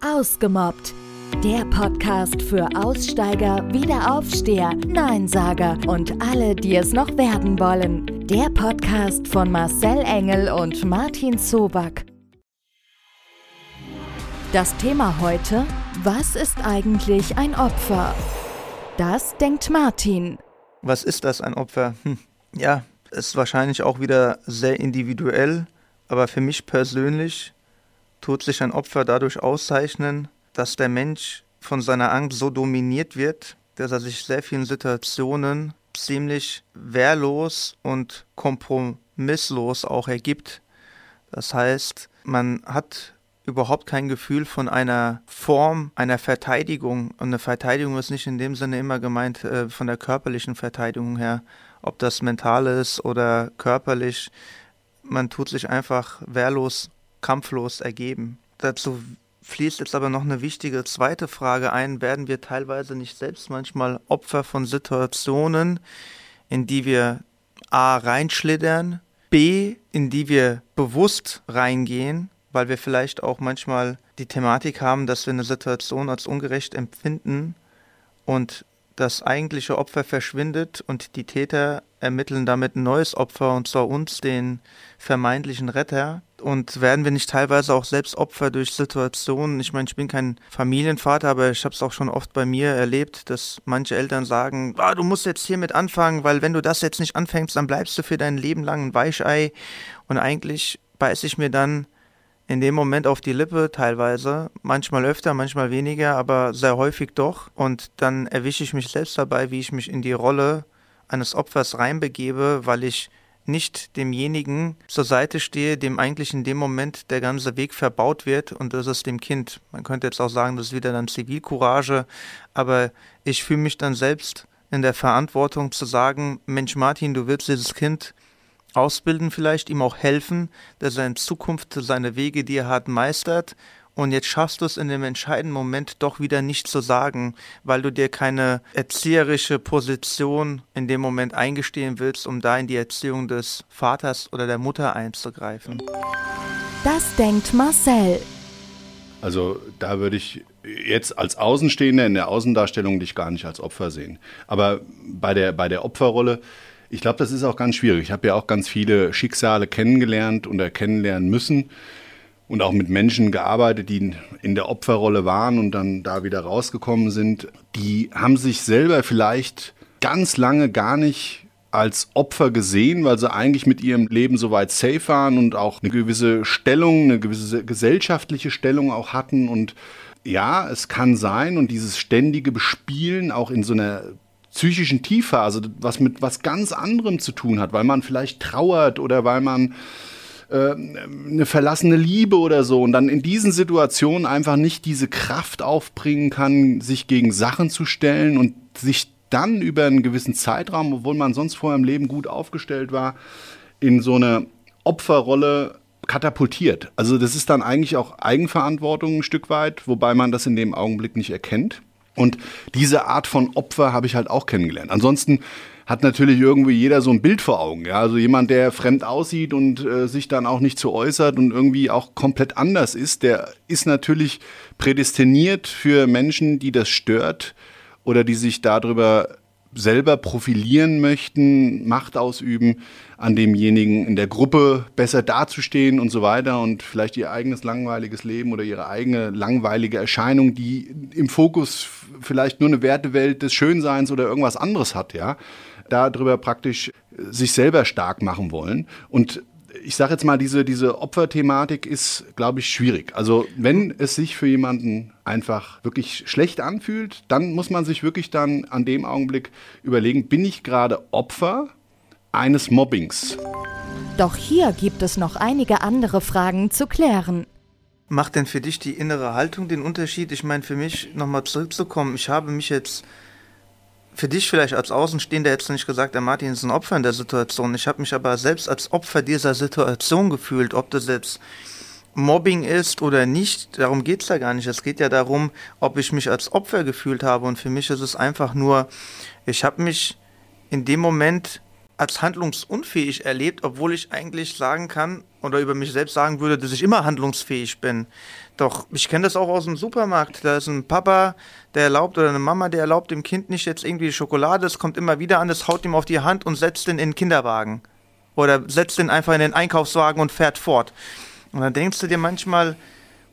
Ausgemobbt. Der Podcast für Aussteiger, Wiederaufsteher, Neinsager und alle, die es noch werden wollen. Der Podcast von Marcel Engel und Martin Zoback. Das Thema heute: Was ist eigentlich ein Opfer? Das denkt Martin. Was ist das, ein Opfer? Hm. Ja, ist wahrscheinlich auch wieder sehr individuell, aber für mich persönlich tut sich ein Opfer dadurch auszeichnen, dass der Mensch von seiner Angst so dominiert wird, dass er sich sehr vielen Situationen ziemlich wehrlos und kompromisslos auch ergibt. Das heißt, man hat überhaupt kein Gefühl von einer Form einer Verteidigung. Und eine Verteidigung ist nicht in dem Sinne immer gemeint äh, von der körperlichen Verteidigung her, ob das mental ist oder körperlich. Man tut sich einfach wehrlos kampflos ergeben. Dazu fließt jetzt aber noch eine wichtige zweite Frage ein. Werden wir teilweise nicht selbst manchmal Opfer von Situationen, in die wir A reinschlittern, B, in die wir bewusst reingehen, weil wir vielleicht auch manchmal die Thematik haben, dass wir eine Situation als ungerecht empfinden und das eigentliche Opfer verschwindet und die Täter ermitteln damit ein neues Opfer, und zwar uns, den vermeintlichen Retter. Und werden wir nicht teilweise auch selbst Opfer durch Situationen? Ich meine, ich bin kein Familienvater, aber ich habe es auch schon oft bei mir erlebt, dass manche Eltern sagen, ah, du musst jetzt hiermit anfangen, weil wenn du das jetzt nicht anfängst, dann bleibst du für dein Leben lang ein Weichei. Und eigentlich beiße ich mir dann in dem Moment auf die Lippe teilweise, manchmal öfter, manchmal weniger, aber sehr häufig doch. Und dann erwische ich mich selbst dabei, wie ich mich in die Rolle eines Opfers reinbegebe, weil ich nicht demjenigen zur Seite stehe, dem eigentlich in dem Moment der ganze Weg verbaut wird und das ist dem Kind. Man könnte jetzt auch sagen, das ist wieder dann Zivilcourage, aber ich fühle mich dann selbst in der Verantwortung zu sagen, Mensch Martin, du willst dieses Kind ausbilden vielleicht, ihm auch helfen, dass er in Zukunft seine Wege, die er hat, meistert. Und jetzt schaffst du es in dem entscheidenden Moment doch wieder nicht zu sagen, weil du dir keine erzieherische Position in dem Moment eingestehen willst, um da in die Erziehung des Vaters oder der Mutter einzugreifen. Das denkt Marcel. Also da würde ich jetzt als Außenstehender in der Außendarstellung dich gar nicht als Opfer sehen. Aber bei der, bei der Opferrolle ich glaube, das ist auch ganz schwierig. Ich habe ja auch ganz viele Schicksale kennengelernt oder kennenlernen müssen und auch mit Menschen gearbeitet, die in der Opferrolle waren und dann da wieder rausgekommen sind. Die haben sich selber vielleicht ganz lange gar nicht als Opfer gesehen, weil sie eigentlich mit ihrem Leben soweit safe waren und auch eine gewisse Stellung, eine gewisse gesellschaftliche Stellung auch hatten und ja, es kann sein und dieses ständige Bespielen auch in so einer psychischen Tiefphase, was mit was ganz anderem zu tun hat, weil man vielleicht trauert oder weil man äh, eine verlassene Liebe oder so und dann in diesen Situationen einfach nicht diese Kraft aufbringen kann, sich gegen Sachen zu stellen und sich dann über einen gewissen Zeitraum, obwohl man sonst vorher im Leben gut aufgestellt war, in so eine Opferrolle katapultiert. Also das ist dann eigentlich auch Eigenverantwortung ein Stück weit, wobei man das in dem Augenblick nicht erkennt. Und diese Art von Opfer habe ich halt auch kennengelernt. Ansonsten hat natürlich irgendwie jeder so ein Bild vor Augen. Ja? Also jemand, der fremd aussieht und äh, sich dann auch nicht so äußert und irgendwie auch komplett anders ist, der ist natürlich prädestiniert für Menschen, die das stört oder die sich darüber selber profilieren möchten, Macht ausüben, an demjenigen in der Gruppe besser dazustehen und so weiter und vielleicht ihr eigenes langweiliges Leben oder ihre eigene langweilige Erscheinung, die im Fokus vielleicht nur eine Wertewelt des Schönseins oder irgendwas anderes hat, ja, darüber praktisch sich selber stark machen wollen. Und ich sage jetzt mal, diese, diese Opferthematik ist, glaube ich, schwierig. Also wenn es sich für jemanden einfach wirklich schlecht anfühlt, dann muss man sich wirklich dann an dem Augenblick überlegen, bin ich gerade Opfer eines Mobbings? Doch hier gibt es noch einige andere Fragen zu klären. Macht denn für dich die innere Haltung den Unterschied? Ich meine, für mich nochmal zurückzukommen, ich habe mich jetzt für dich vielleicht als Außenstehender hättest du nicht gesagt, der Martin ist ein Opfer in der Situation. Ich habe mich aber selbst als Opfer dieser Situation gefühlt, ob das jetzt Mobbing ist oder nicht, darum geht es ja gar nicht. Es geht ja darum, ob ich mich als Opfer gefühlt habe. Und für mich ist es einfach nur, ich habe mich in dem Moment als handlungsunfähig erlebt, obwohl ich eigentlich sagen kann oder über mich selbst sagen würde, dass ich immer handlungsfähig bin. Doch ich kenne das auch aus dem Supermarkt. Da ist ein Papa, der erlaubt oder eine Mama, der erlaubt dem Kind nicht jetzt irgendwie Schokolade. Es kommt immer wieder an, es haut ihm auf die Hand und setzt ihn in den Kinderwagen. Oder setzt ihn einfach in den Einkaufswagen und fährt fort. Und dann denkst du dir manchmal,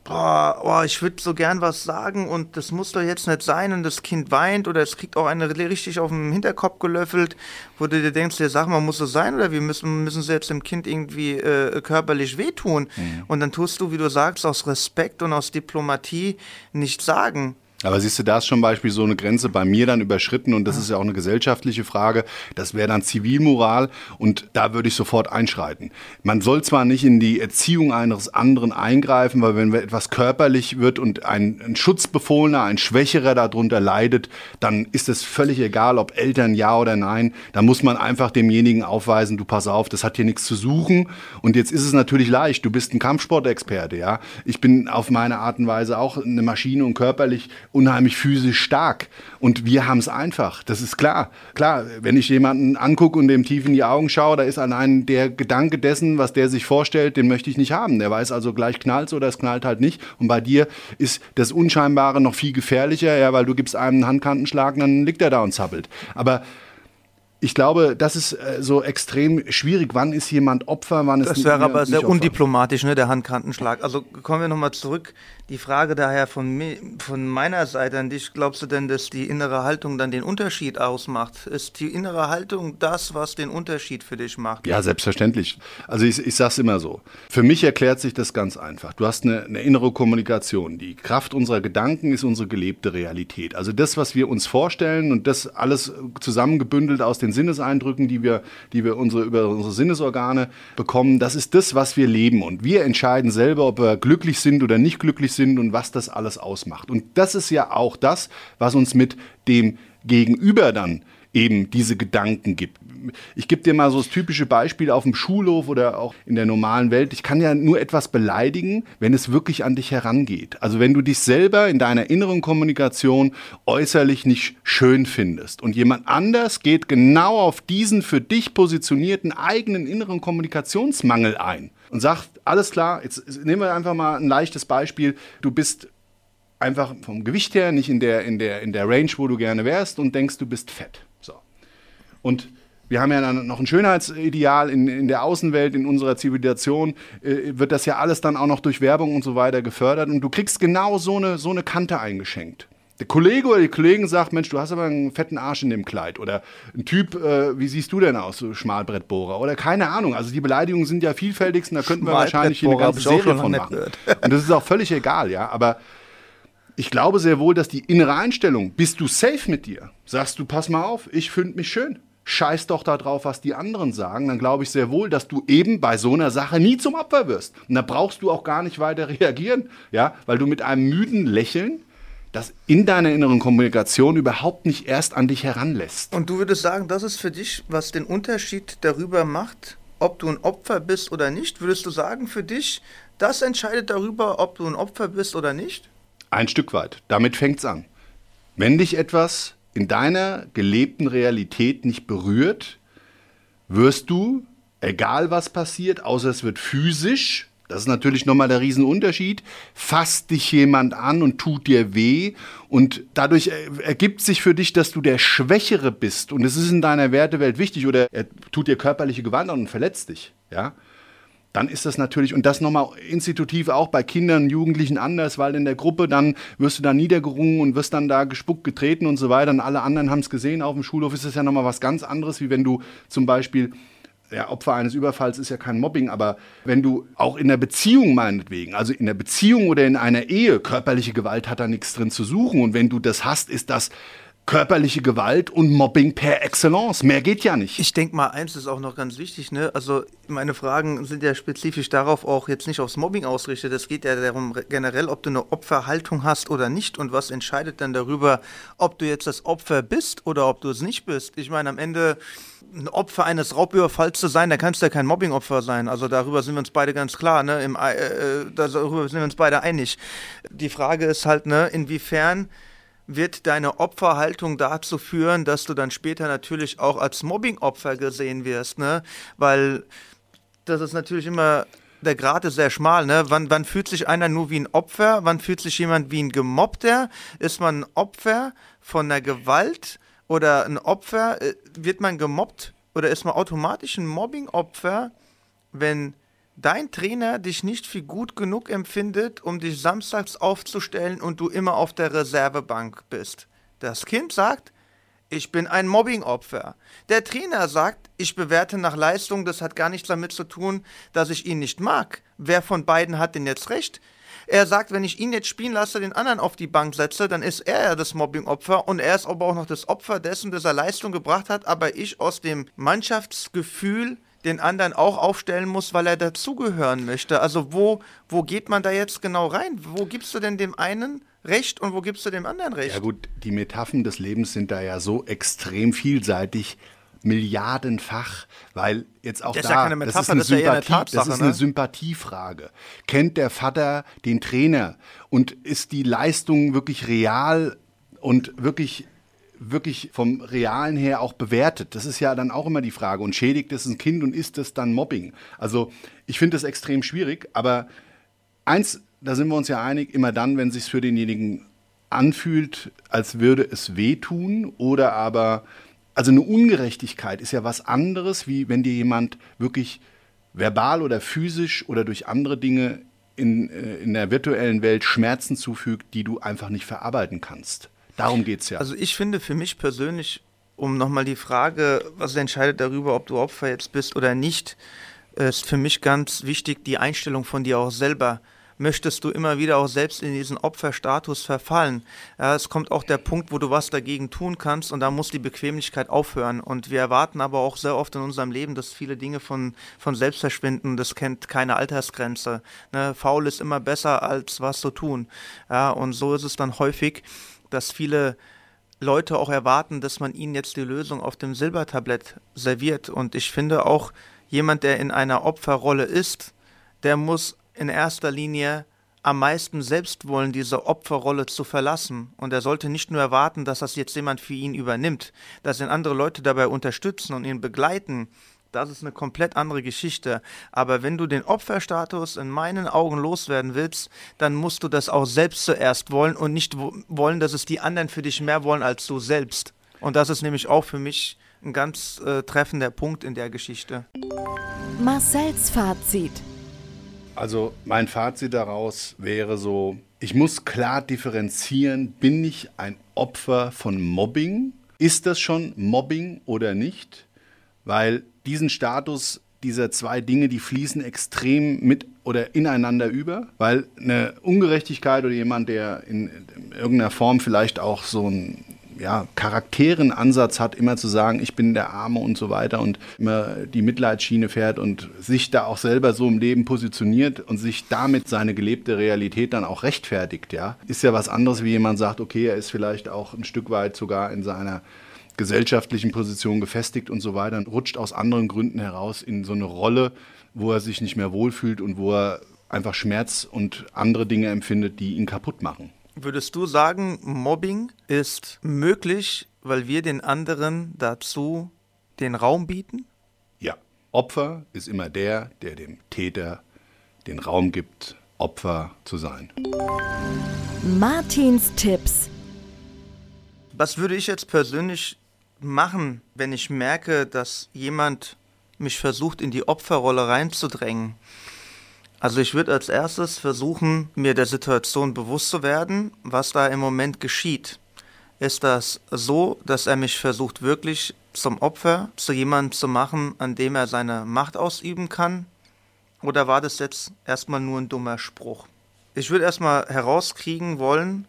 boah, oh, ich würde so gern was sagen und das muss doch jetzt nicht sein und das Kind weint oder es kriegt auch eine richtig auf den Hinterkopf gelöffelt, wo du dir denkst, ja, sag mal, muss so sein oder wir müssen, müssen selbst dem Kind irgendwie äh, körperlich wehtun. Mhm. Und dann tust du, wie du sagst, aus Respekt und aus Diplomatie nicht sagen. Aber siehst du, da ist zum Beispiel so eine Grenze bei mir dann überschritten und das ist ja auch eine gesellschaftliche Frage. Das wäre dann Zivilmoral und da würde ich sofort einschreiten. Man soll zwar nicht in die Erziehung eines anderen eingreifen, weil wenn etwas körperlich wird und ein, ein Schutzbefohlener, ein Schwächerer darunter leidet, dann ist es völlig egal, ob Eltern ja oder nein. Da muss man einfach demjenigen aufweisen, du pass auf, das hat hier nichts zu suchen. Und jetzt ist es natürlich leicht, du bist ein Kampfsportexperte, ja. Ich bin auf meine Art und Weise auch eine Maschine und körperlich unheimlich physisch stark. Und wir haben es einfach. Das ist klar. Klar, wenn ich jemanden angucke und dem tief in die Augen schaue, da ist allein der Gedanke dessen, was der sich vorstellt, den möchte ich nicht haben. Der weiß also gleich knallt oder es knallt halt nicht. Und bei dir ist das Unscheinbare noch viel gefährlicher, ja, weil du gibst einem einen Handkantenschlag dann liegt er da und zappelt. Aber ich glaube, das ist äh, so extrem schwierig. Wann ist jemand Opfer, wann ist Das wäre aber sehr Opfer? undiplomatisch, ne, der Handkantenschlag. Also kommen wir nochmal zurück die Frage daher von, von meiner Seite an dich, glaubst du denn, dass die innere Haltung dann den Unterschied ausmacht? Ist die innere Haltung das, was den Unterschied für dich macht? Ja, selbstverständlich. Also ich, ich sage es immer so. Für mich erklärt sich das ganz einfach. Du hast eine, eine innere Kommunikation. Die Kraft unserer Gedanken ist unsere gelebte Realität. Also das, was wir uns vorstellen und das alles zusammengebündelt aus den Sinneseindrücken, die wir, die wir unsere, über unsere Sinnesorgane bekommen, das ist das, was wir leben. Und wir entscheiden selber, ob wir glücklich sind oder nicht glücklich sind und was das alles ausmacht. Und das ist ja auch das, was uns mit dem Gegenüber dann eben diese Gedanken gibt. Ich gebe dir mal so das typische Beispiel auf dem Schulhof oder auch in der normalen Welt. Ich kann ja nur etwas beleidigen, wenn es wirklich an dich herangeht. Also wenn du dich selber in deiner inneren Kommunikation äußerlich nicht schön findest und jemand anders geht genau auf diesen für dich positionierten eigenen inneren Kommunikationsmangel ein und sagt, alles klar, jetzt nehmen wir einfach mal ein leichtes Beispiel. Du bist einfach vom Gewicht her nicht in der, in der, in der Range, wo du gerne wärst und denkst, du bist fett. So. Und wir haben ja noch ein Schönheitsideal in, in der Außenwelt, in unserer Zivilisation, äh, wird das ja alles dann auch noch durch Werbung und so weiter gefördert und du kriegst genau so eine, so eine Kante eingeschenkt. Der Kollege oder die Kollegen sagt, Mensch, du hast aber einen fetten Arsch in dem Kleid. Oder ein Typ, äh, wie siehst du denn aus, so Schmalbrettbohrer? Oder keine Ahnung. Also die Beleidigungen sind ja vielfältigst und da könnten wir wahrscheinlich hier eine ganze Serie von machen. Und das ist auch völlig egal, ja. Aber ich glaube sehr wohl, dass die innere Einstellung, bist du safe mit dir? Sagst du, pass mal auf, ich finde mich schön. Scheiß doch da drauf, was die anderen sagen. Dann glaube ich sehr wohl, dass du eben bei so einer Sache nie zum Opfer wirst. Und da brauchst du auch gar nicht weiter reagieren, ja, weil du mit einem müden Lächeln das in deiner inneren Kommunikation überhaupt nicht erst an dich heranlässt. Und du würdest sagen, das ist für dich, was den Unterschied darüber macht, ob du ein Opfer bist oder nicht? Würdest du sagen, für dich, das entscheidet darüber, ob du ein Opfer bist oder nicht? Ein Stück weit. Damit fängt es an. Wenn dich etwas in deiner gelebten Realität nicht berührt, wirst du, egal was passiert, außer es wird physisch, das ist natürlich nochmal der Riesenunterschied, fasst dich jemand an und tut dir weh und dadurch ergibt sich für dich, dass du der Schwächere bist und es ist in deiner Wertewelt wichtig oder er tut dir körperliche Gewalt an und verletzt dich, ja, dann ist das natürlich, und das nochmal institutiv auch bei Kindern, Jugendlichen anders, weil in der Gruppe dann wirst du da niedergerungen und wirst dann da gespuckt, getreten und so weiter und alle anderen haben es gesehen. Auf dem Schulhof ist das ja nochmal was ganz anderes, wie wenn du zum Beispiel ja, Opfer eines Überfalls ist ja kein Mobbing, aber wenn du auch in der Beziehung meinetwegen, also in der Beziehung oder in einer Ehe, körperliche Gewalt hat da nichts drin zu suchen und wenn du das hast, ist das körperliche Gewalt und Mobbing per Excellence. Mehr geht ja nicht. Ich denke mal, eins ist auch noch ganz wichtig. Ne? Also meine Fragen sind ja spezifisch darauf auch jetzt nicht aufs Mobbing ausgerichtet. Es geht ja darum generell, ob du eine Opferhaltung hast oder nicht und was entscheidet dann darüber, ob du jetzt das Opfer bist oder ob du es nicht bist. Ich meine, am Ende ein Opfer eines Raubüberfalls zu sein, da kannst du ja kein Mobbingopfer sein. Also darüber sind wir uns beide ganz klar. Ne? Im, äh, äh darüber sind wir uns beide einig. Die Frage ist halt, ne, inwiefern wird deine Opferhaltung dazu führen, dass du dann später natürlich auch als Mobbing-Opfer gesehen wirst, ne? Weil das ist natürlich immer der Grad ist sehr schmal, ne? Wann, wann fühlt sich einer nur wie ein Opfer? Wann fühlt sich jemand wie ein Gemobbter? Ist man ein Opfer von der Gewalt oder ein Opfer? Äh, wird man gemobbt oder ist man automatisch ein Mobbing-Opfer, wenn dein Trainer dich nicht für gut genug empfindet, um dich samstags aufzustellen und du immer auf der Reservebank bist? Das Kind sagt, ich bin ein Mobbing-Opfer. Der Trainer sagt, ich bewerte nach Leistung, das hat gar nichts damit zu tun, dass ich ihn nicht mag. Wer von beiden hat denn jetzt recht? Er sagt, wenn ich ihn jetzt spielen lasse, den anderen auf die Bank setze, dann ist er ja das Mobbing-Opfer und er ist aber auch noch das Opfer dessen, dass er Leistung gebracht hat, aber ich aus dem Mannschaftsgefühl den anderen auch aufstellen muss, weil er dazugehören möchte. Also wo, wo geht man da jetzt genau rein? Wo gibst du denn dem einen Recht und wo gibst du dem anderen Recht? Ja gut, die Metaphern des Lebens sind da ja so extrem vielseitig, milliardenfach, weil jetzt auch das da, ist ja keine Metapher, das ist eine, das ist ja eher eine Sympathie, das ist eine ne? Sympathiefrage. Kennt der Vater den Trainer und ist die Leistung wirklich real und wirklich wirklich vom Realen her auch bewertet? Das ist ja dann auch immer die Frage. Und schädigt es ein Kind und ist es dann Mobbing? Also ich finde das extrem schwierig, aber eins, da sind wir uns ja einig, immer dann, wenn es sich für denjenigen anfühlt, als würde es wehtun oder aber, also eine Ungerechtigkeit ist ja was anderes, wie wenn dir jemand wirklich verbal oder physisch oder durch andere Dinge in, äh, in der virtuellen Welt Schmerzen zufügt, die du einfach nicht verarbeiten kannst. Darum geht es ja. Also ich finde für mich persönlich, um nochmal die Frage, was entscheidet darüber, ob du Opfer jetzt bist oder nicht, ist für mich ganz wichtig die Einstellung von dir auch selber. Möchtest du immer wieder auch selbst in diesen Opferstatus verfallen? Ja, es kommt auch der Punkt, wo du was dagegen tun kannst und da muss die Bequemlichkeit aufhören. Und wir erwarten aber auch sehr oft in unserem Leben, dass viele Dinge von, von selbst verschwinden. Das kennt keine Altersgrenze. Ne? Faul ist immer besser als was zu tun. Ja, und so ist es dann häufig, dass viele Leute auch erwarten, dass man ihnen jetzt die Lösung auf dem Silbertablett serviert. Und ich finde auch, jemand, der in einer Opferrolle ist, der muss in erster Linie am meisten selbst wollen, diese Opferrolle zu verlassen. Und er sollte nicht nur erwarten, dass das jetzt jemand für ihn übernimmt, dass ihn andere Leute dabei unterstützen und ihn begleiten. Das ist eine komplett andere Geschichte. Aber wenn du den Opferstatus in meinen Augen loswerden willst, dann musst du das auch selbst zuerst wollen und nicht wollen, dass es die anderen für dich mehr wollen als du selbst. Und das ist nämlich auch für mich ein ganz äh, treffender Punkt in der Geschichte. Marcells Fazit. Also mein Fazit daraus wäre so, ich muss klar differenzieren, bin ich ein Opfer von Mobbing? Ist das schon Mobbing oder nicht? Weil diesen Status dieser zwei Dinge, die fließen extrem mit oder ineinander über, weil eine Ungerechtigkeit oder jemand, der in, in irgendeiner Form vielleicht auch so ein ja, Charakteren-Ansatz hat, immer zu sagen, ich bin der Arme und so weiter und immer die Mitleidsschiene fährt und sich da auch selber so im Leben positioniert und sich damit seine gelebte Realität dann auch rechtfertigt, ja, ist ja was anderes, wie jemand sagt, okay, er ist vielleicht auch ein Stück weit sogar in seiner gesellschaftlichen Position gefestigt und so weiter und rutscht aus anderen Gründen heraus in so eine Rolle, wo er sich nicht mehr wohlfühlt und wo er einfach Schmerz und andere Dinge empfindet, die ihn kaputt machen. Würdest du sagen, Mobbing ist möglich, weil wir den anderen dazu den Raum bieten? Ja, Opfer ist immer der, der dem Täter den Raum gibt, Opfer zu sein. Martins Tipps. Was würde ich jetzt persönlich machen, wenn ich merke, dass jemand mich versucht, in die Opferrolle reinzudrängen? Also ich würde als erstes versuchen, mir der Situation bewusst zu werden, was da im Moment geschieht. Ist das so, dass er mich versucht wirklich zum Opfer, zu jemandem zu machen, an dem er seine Macht ausüben kann? Oder war das jetzt erstmal nur ein dummer Spruch? Ich würde erstmal herauskriegen wollen,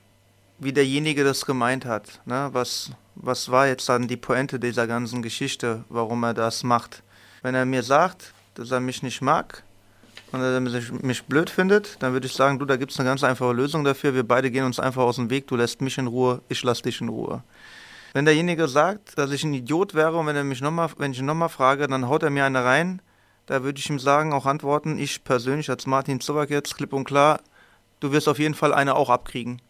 wie derjenige das gemeint hat. Ne? Was, was war jetzt dann die Pointe dieser ganzen Geschichte, warum er das macht? Wenn er mir sagt, dass er mich nicht mag, und er mich blöd findet, dann würde ich sagen, du, da gibt es eine ganz einfache Lösung dafür. Wir beide gehen uns einfach aus dem Weg. Du lässt mich in Ruhe, ich lass dich in Ruhe. Wenn derjenige sagt, dass ich ein Idiot wäre und wenn er mich noch mal, wenn ich ihn nochmal frage, dann haut er mir eine rein, da würde ich ihm sagen, auch antworten, ich persönlich als Martin Zowak jetzt, klipp und klar, du wirst auf jeden Fall eine auch abkriegen.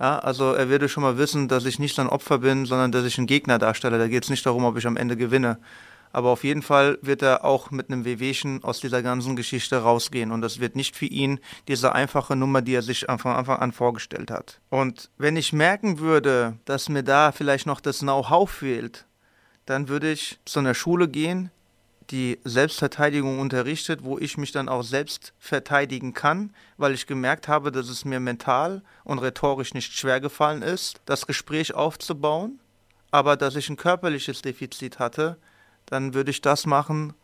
Ja, also er würde schon mal wissen, dass ich nicht ein Opfer bin, sondern dass ich einen Gegner darstelle. Da geht es nicht darum, ob ich am Ende gewinne. Aber auf jeden Fall wird er auch mit einem Wehwehchen aus dieser ganzen Geschichte rausgehen. Und das wird nicht für ihn diese einfache Nummer, die er sich von Anfang an vorgestellt hat. Und wenn ich merken würde, dass mir da vielleicht noch das Know-how fehlt, dann würde ich zu einer Schule gehen, die Selbstverteidigung unterrichtet, wo ich mich dann auch selbst verteidigen kann, weil ich gemerkt habe, dass es mir mental und rhetorisch nicht schwer gefallen ist, das Gespräch aufzubauen, aber dass ich ein körperliches Defizit hatte, dann würde ich das machen,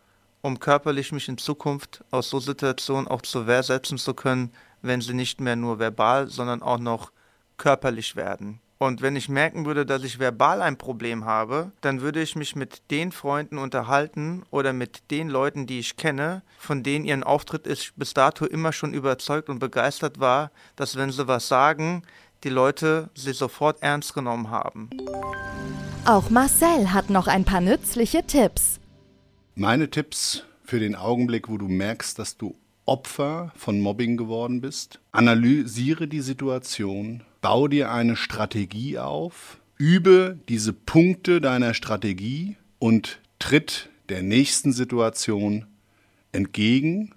um körperlich mich in Zukunft aus so Situationen auch zur Wehr setzen zu können, wenn sie nicht mehr nur verbal, sondern auch noch körperlich werden. Und wenn ich merken würde, dass ich verbal ein Problem habe, dann würde ich mich mit den Freunden unterhalten oder mit den Leuten, die ich kenne, von denen ihren Auftritt ich bis dato immer schon überzeugt und begeistert war, dass wenn sie was sagen, die Leute sie sofort ernst genommen haben. Auch Marcel hat noch ein paar nützliche Tipps. Meine Tipps für den Augenblick, wo du merkst, dass du Opfer von Mobbing geworden bist. Analysiere die Situation, bau dir eine Strategie auf, übe diese Punkte deiner Strategie und tritt der nächsten Situation entgegen.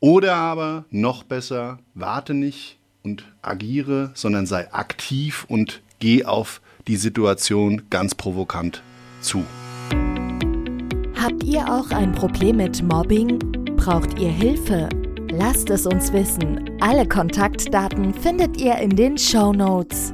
Oder aber noch besser, warte nicht und agiere, sondern sei aktiv und geh auf die Situation ganz provokant zu. Habt ihr auch ein Problem mit Mobbing? Braucht ihr Hilfe? Lasst es uns wissen. Alle Kontaktdaten findet ihr in den Show Notes.